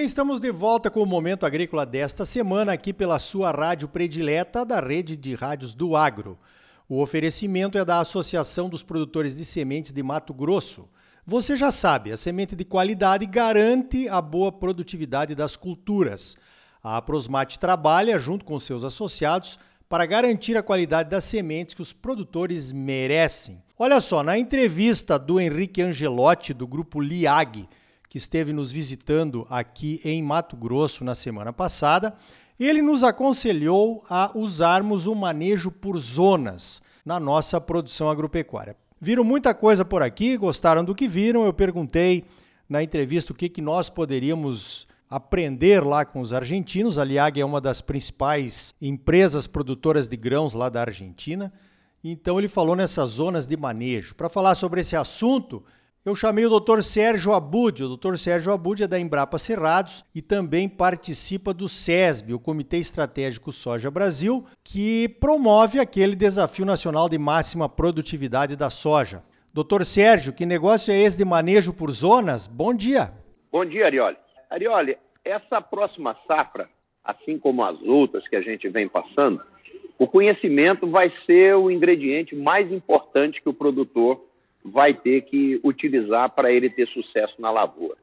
bem, estamos de volta com o Momento Agrícola desta semana aqui pela sua rádio predileta da rede de rádios do Agro. O oferecimento é da Associação dos Produtores de Sementes de Mato Grosso. Você já sabe, a semente de qualidade garante a boa produtividade das culturas. A Aprosmate trabalha junto com seus associados para garantir a qualidade das sementes que os produtores merecem. Olha só, na entrevista do Henrique Angelotti, do grupo LIAG, que esteve nos visitando aqui em Mato Grosso na semana passada, ele nos aconselhou a usarmos o manejo por zonas na nossa produção agropecuária. Viram muita coisa por aqui, gostaram do que viram. Eu perguntei na entrevista o que, que nós poderíamos aprender lá com os argentinos. A Liag é uma das principais empresas produtoras de grãos lá da Argentina. Então ele falou nessas zonas de manejo. Para falar sobre esse assunto, eu chamei o Dr. Sérgio Abud. O Dr. Sérgio Abud é da Embrapa Cerrados e também participa do SESB, o Comitê Estratégico Soja Brasil, que promove aquele desafio nacional de máxima produtividade da soja. Doutor Sérgio, que negócio é esse de manejo por zonas? Bom dia. Bom dia, Arioli. Arioli, essa próxima safra, assim como as outras que a gente vem passando, o conhecimento vai ser o ingrediente mais importante que o produtor vai ter que utilizar para ele ter sucesso na lavoura.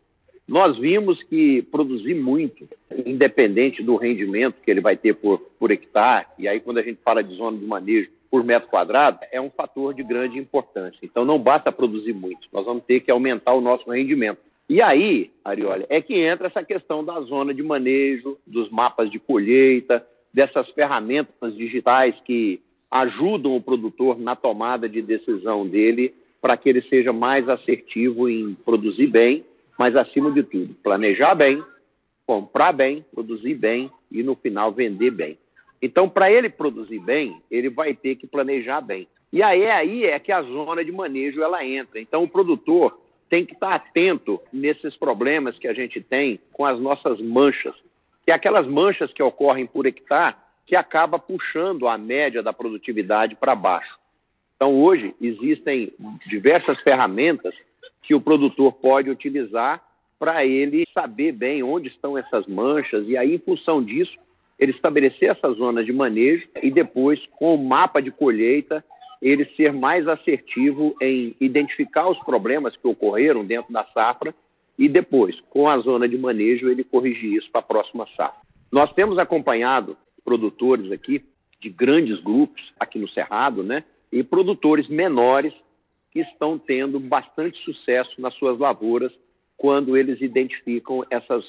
Nós vimos que produzir muito, independente do rendimento que ele vai ter por, por hectare, e aí quando a gente fala de zona de manejo por metro quadrado, é um fator de grande importância. Então não basta produzir muito, nós vamos ter que aumentar o nosso rendimento. E aí, Arioli, é que entra essa questão da zona de manejo, dos mapas de colheita, dessas ferramentas digitais que ajudam o produtor na tomada de decisão dele para que ele seja mais assertivo em produzir bem, mas acima de tudo, planejar bem, comprar bem, produzir bem e no final vender bem. Então, para ele produzir bem, ele vai ter que planejar bem. E aí, aí é que a zona de manejo ela entra. Então, o produtor tem que estar atento nesses problemas que a gente tem com as nossas manchas, que é aquelas manchas que ocorrem por hectare que acaba puxando a média da produtividade para baixo. Então, hoje, existem diversas ferramentas que o produtor pode utilizar para ele saber bem onde estão essas manchas e aí, em função disso, ele estabelecer essas zonas de manejo e depois, com o mapa de colheita, ele ser mais assertivo em identificar os problemas que ocorreram dentro da safra e depois, com a zona de manejo, ele corrigir isso para a próxima safra. Nós temos acompanhado produtores aqui de grandes grupos aqui no Cerrado, né? E produtores menores que estão tendo bastante sucesso nas suas lavouras quando eles identificam essas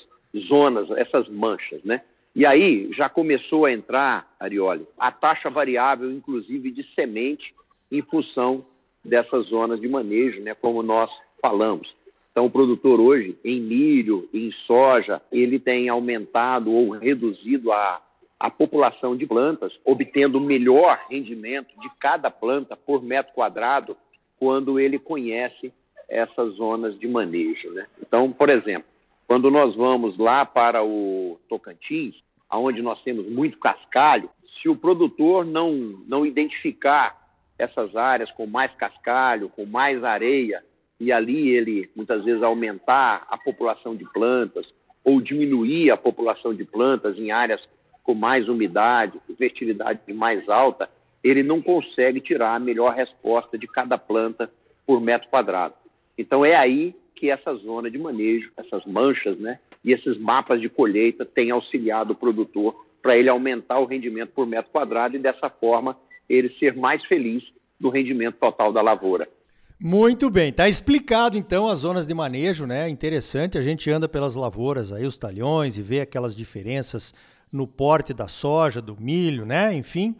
zonas, essas manchas, né? E aí já começou a entrar, Arioli, a taxa variável, inclusive de semente, em função dessas zonas de manejo, né, como nós falamos. Então, o produtor hoje, em milho, em soja, ele tem aumentado ou reduzido a, a população de plantas, obtendo melhor rendimento de cada planta por metro quadrado, quando ele conhece essas zonas de manejo. Né? Então, por exemplo, quando nós vamos lá para o Tocantins, onde nós temos muito cascalho, se o produtor não, não identificar essas áreas com mais cascalho, com mais areia, e ali ele muitas vezes aumentar a população de plantas ou diminuir a população de plantas em áreas com mais umidade, fertilidade mais alta, ele não consegue tirar a melhor resposta de cada planta por metro quadrado. Então é aí que essa zona de manejo, essas manchas, né, e esses mapas de colheita têm auxiliado o produtor para ele aumentar o rendimento por metro quadrado e dessa forma ele ser mais feliz no rendimento total da lavoura. Muito bem, tá explicado então as zonas de manejo, né? Interessante, a gente anda pelas lavouras aí, os talhões e vê aquelas diferenças no porte da soja, do milho, né? Enfim.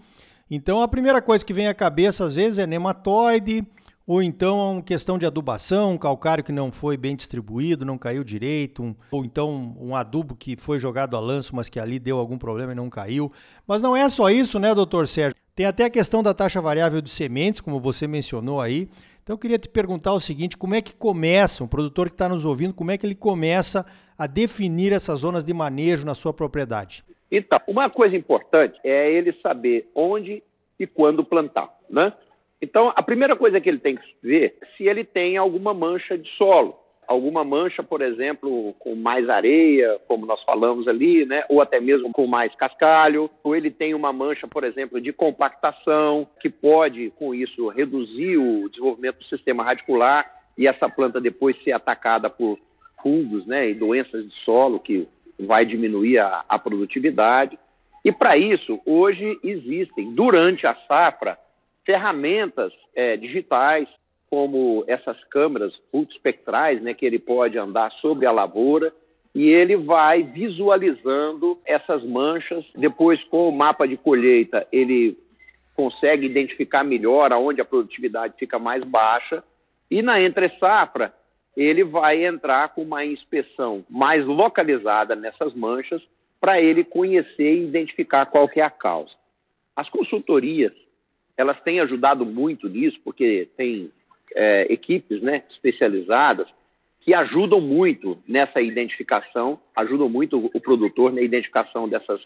Então a primeira coisa que vem à cabeça às vezes é nematóide, ou então questão de adubação, um calcário que não foi bem distribuído, não caiu direito, um, ou então um adubo que foi jogado a lanço, mas que ali deu algum problema e não caiu. Mas não é só isso, né, doutor Sérgio? Tem até a questão da taxa variável de sementes, como você mencionou aí. Então eu queria te perguntar o seguinte: como é que começa, um produtor que está nos ouvindo, como é que ele começa a definir essas zonas de manejo na sua propriedade? Então, uma coisa importante é ele saber onde e quando plantar, né? Então, a primeira coisa que ele tem que ver é se ele tem alguma mancha de solo. alguma mancha, por exemplo, com mais areia, como nós falamos ali, né? ou até mesmo com mais cascalho, ou ele tem uma mancha, por exemplo, de compactação, que pode, com isso, reduzir o desenvolvimento do sistema radicular e essa planta depois ser atacada por fungos né? e doenças de solo, que vai diminuir a, a produtividade. E para isso, hoje existem, durante a safra, ferramentas é, digitais como essas câmeras multispectrais, né, que ele pode andar sobre a lavoura e ele vai visualizando essas manchas. Depois, com o mapa de colheita, ele consegue identificar melhor aonde a produtividade fica mais baixa. E na entre safra, ele vai entrar com uma inspeção mais localizada nessas manchas para ele conhecer e identificar qual que é a causa. As consultorias, elas têm ajudado muito nisso, porque tem é, equipes né, especializadas que ajudam muito nessa identificação, ajudam muito o produtor na identificação dessas,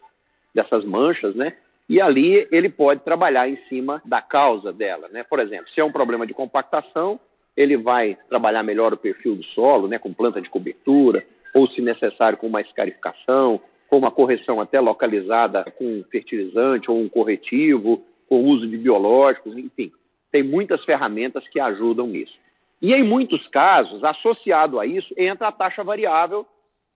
dessas manchas, né? E ali ele pode trabalhar em cima da causa dela, né? Por exemplo, se é um problema de compactação, ele vai trabalhar melhor o perfil do solo, né, com planta de cobertura, ou se necessário com uma escarificação, com uma correção até localizada com fertilizante ou um corretivo, com uso de biológicos, enfim tem muitas ferramentas que ajudam nisso. E em muitos casos, associado a isso, entra a taxa variável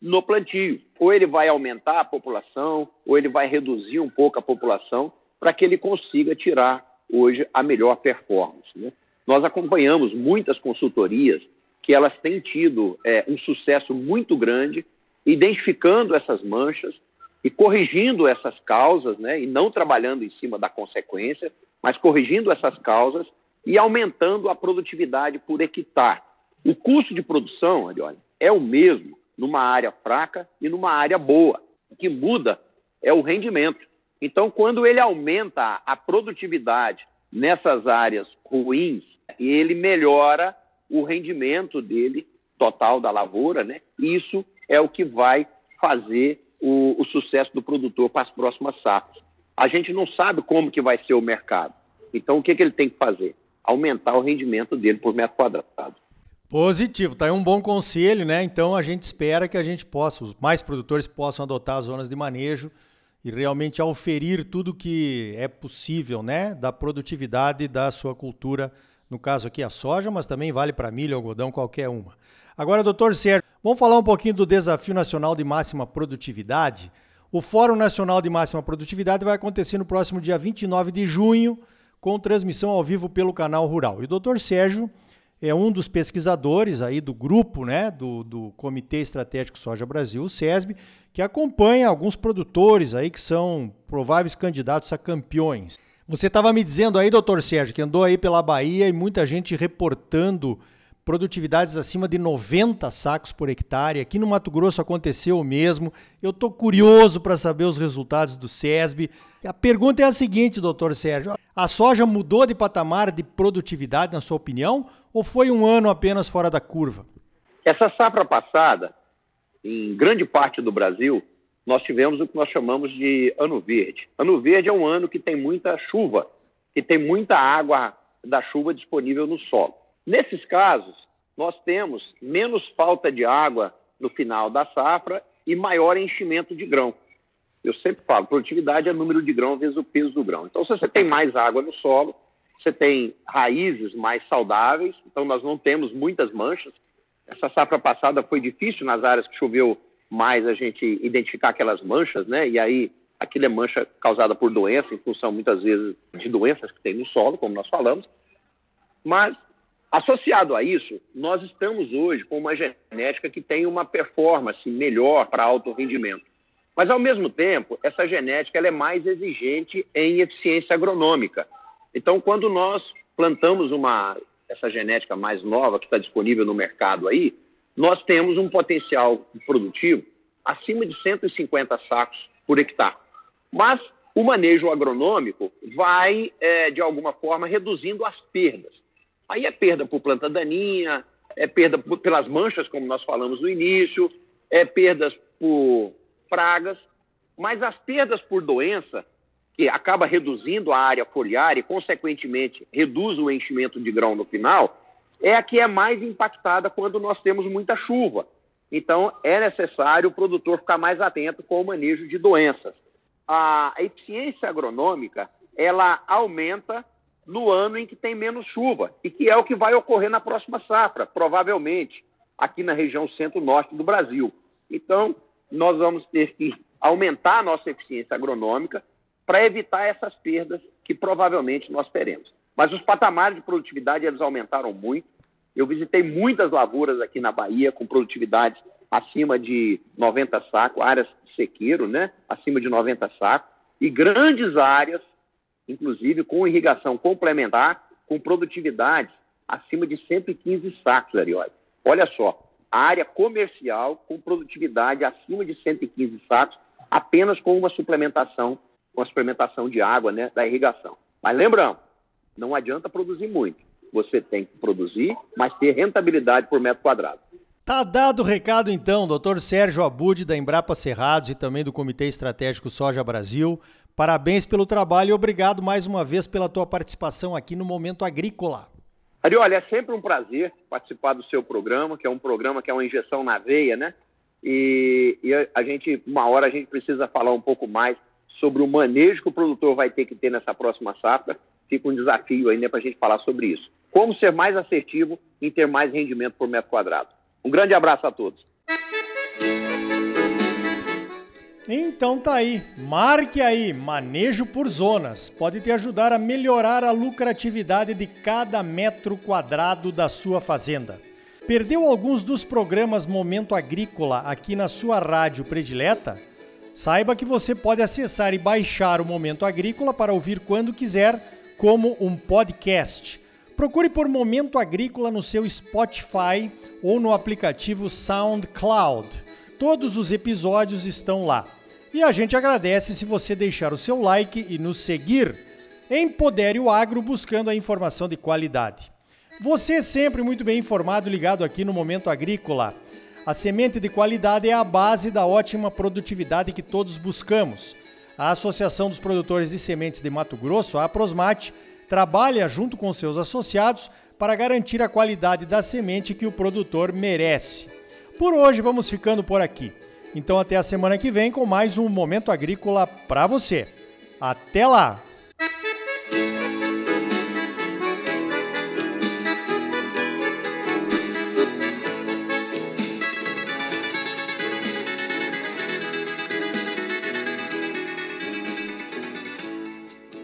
no plantio. Ou ele vai aumentar a população, ou ele vai reduzir um pouco a população para que ele consiga tirar hoje a melhor performance. Né? Nós acompanhamos muitas consultorias que elas têm tido é, um sucesso muito grande identificando essas manchas e corrigindo essas causas, né, e não trabalhando em cima da consequência, mas corrigindo essas causas e aumentando a produtividade por hectare. O custo de produção, olha, é o mesmo numa área fraca e numa área boa. O que muda é o rendimento. Então, quando ele aumenta a produtividade nessas áreas ruins, ele melhora o rendimento dele total da lavoura, né? Isso é o que vai fazer o, o sucesso do produtor para as próximas safras. A gente não sabe como que vai ser o mercado. Então, o que, que ele tem que fazer? Aumentar o rendimento dele por metro quadrado. Positivo, tá aí um bom conselho, né? Então a gente espera que a gente possa, os mais produtores possam adotar as zonas de manejo e realmente auferir tudo que é possível, né, da produtividade da sua cultura, no caso aqui a soja, mas também vale para milho, algodão, qualquer uma. Agora, doutor Sérgio, vamos falar um pouquinho do Desafio Nacional de Máxima Produtividade. O Fórum Nacional de Máxima Produtividade vai acontecer no próximo dia 29 de junho, com transmissão ao vivo pelo canal Rural. E o doutor Sérgio é um dos pesquisadores aí do grupo, né, do, do Comitê Estratégico Soja Brasil, o SESB, que acompanha alguns produtores aí que são prováveis candidatos a campeões. Você estava me dizendo aí, doutor Sérgio, que andou aí pela Bahia e muita gente reportando produtividades acima de 90 sacos por hectare. Aqui no Mato Grosso aconteceu o mesmo. Eu estou curioso para saber os resultados do SESB. A pergunta é a seguinte, doutor Sérgio: a soja mudou de patamar de produtividade, na sua opinião, ou foi um ano apenas fora da curva? Essa safra passada, em grande parte do Brasil, nós tivemos o que nós chamamos de ano verde. Ano verde é um ano que tem muita chuva, que tem muita água da chuva disponível no solo. Nesses casos, nós temos menos falta de água no final da safra e maior enchimento de grão. Eu sempre falo, produtividade é número de grão vezes o peso do grão. Então, se você tem mais água no solo, você tem raízes mais saudáveis, então nós não temos muitas manchas. Essa safra passada foi difícil nas áreas que choveu mais a gente identificar aquelas manchas, né? E aí aquilo é mancha causada por doença, em função muitas vezes de doenças que tem no solo, como nós falamos. Mas Associado a isso, nós estamos hoje com uma genética que tem uma performance melhor para alto rendimento. Mas, ao mesmo tempo, essa genética é mais exigente em eficiência agronômica. Então, quando nós plantamos uma, essa genética mais nova que está disponível no mercado aí, nós temos um potencial produtivo acima de 150 sacos por hectare. Mas o manejo agronômico vai, é, de alguma forma, reduzindo as perdas. Aí é perda por planta daninha, é perda por, pelas manchas, como nós falamos no início, é perdas por pragas, mas as perdas por doença, que acaba reduzindo a área foliar e, consequentemente, reduz o enchimento de grão no final, é a que é mais impactada quando nós temos muita chuva. Então, é necessário o produtor ficar mais atento com o manejo de doenças. A eficiência agronômica, ela aumenta no ano em que tem menos chuva, e que é o que vai ocorrer na próxima safra, provavelmente, aqui na região centro-norte do Brasil. Então, nós vamos ter que aumentar a nossa eficiência agronômica para evitar essas perdas que provavelmente nós teremos. Mas os patamares de produtividade eles aumentaram muito. Eu visitei muitas lavouras aqui na Bahia com produtividades acima de 90 sacos, áreas de sequeiro, né? acima de 90 sacos, e grandes áreas, inclusive com irrigação complementar, com produtividades acima de 115 sacos, Arioli. Olha só, área comercial com produtividade acima de 115 sacos, apenas com uma suplementação, com a suplementação de água né, da irrigação. Mas lembrando, não adianta produzir muito. Você tem que produzir, mas ter rentabilidade por metro quadrado. Tá dado o recado então, doutor Sérgio Abud, da Embrapa Cerrados e também do Comitê Estratégico Soja Brasil. Parabéns pelo trabalho e obrigado mais uma vez pela tua participação aqui no Momento Agrícola. Ari, olha, é sempre um prazer participar do seu programa, que é um programa que é uma injeção na veia, né? E, e a gente, uma hora, a gente precisa falar um pouco mais sobre o manejo que o produtor vai ter que ter nessa próxima safra. Fica um desafio ainda para a gente falar sobre isso. Como ser mais assertivo em ter mais rendimento por metro quadrado. Um grande abraço a todos. Então tá aí, marque aí, manejo por zonas. Pode te ajudar a melhorar a lucratividade de cada metro quadrado da sua fazenda. Perdeu alguns dos programas Momento Agrícola aqui na sua rádio predileta? Saiba que você pode acessar e baixar o Momento Agrícola para ouvir quando quiser, como um podcast. Procure por Momento Agrícola no seu Spotify ou no aplicativo SoundCloud. Todos os episódios estão lá. E a gente agradece se você deixar o seu like e nos seguir. Empodere o agro buscando a informação de qualidade. Você é sempre muito bem informado ligado aqui no Momento Agrícola. A semente de qualidade é a base da ótima produtividade que todos buscamos. A Associação dos Produtores de Sementes de Mato Grosso, a Prosmate, trabalha junto com seus associados para garantir a qualidade da semente que o produtor merece. Por hoje vamos ficando por aqui. Então até a semana que vem com mais um Momento Agrícola para você. Até lá!